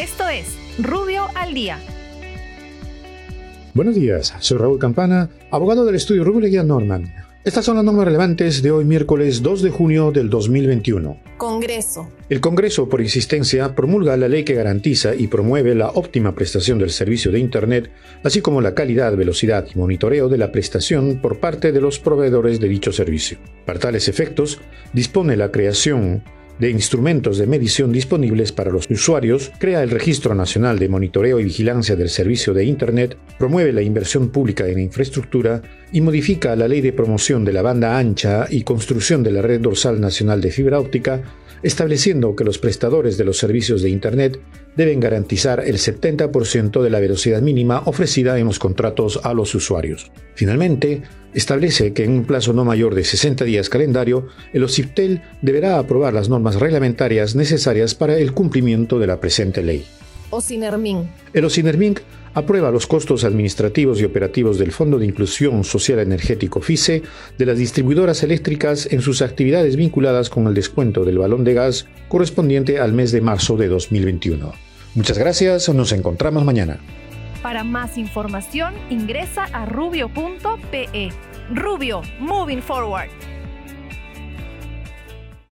Esto es Rubio al Día. Buenos días, soy Raúl Campana, abogado del estudio Rubio Leguía Norman. Estas son las normas relevantes de hoy miércoles 2 de junio del 2021. Congreso. El Congreso, por insistencia, promulga la ley que garantiza y promueve la óptima prestación del servicio de Internet, así como la calidad, velocidad y monitoreo de la prestación por parte de los proveedores de dicho servicio. Para tales efectos, dispone la creación de instrumentos de medición disponibles para los usuarios, crea el Registro Nacional de Monitoreo y Vigilancia del Servicio de Internet, promueve la inversión pública en infraestructura y modifica la Ley de Promoción de la Banda Ancha y Construcción de la Red Dorsal Nacional de Fibra Óptica, estableciendo que los prestadores de los servicios de Internet deben garantizar el 70% de la velocidad mínima ofrecida en los contratos a los usuarios. Finalmente, establece que en un plazo no mayor de 60 días calendario, el OCIPTEL deberá aprobar las normas reglamentarias necesarias para el cumplimiento de la presente ley. OCINERMIN. El OCINERMIN aprueba los costos administrativos y operativos del Fondo de Inclusión Social Energético FICE de las distribuidoras eléctricas en sus actividades vinculadas con el descuento del balón de gas correspondiente al mes de marzo de 2021. Muchas gracias, nos encontramos mañana. Para más información ingresa a rubio.pe. Rubio, moving forward.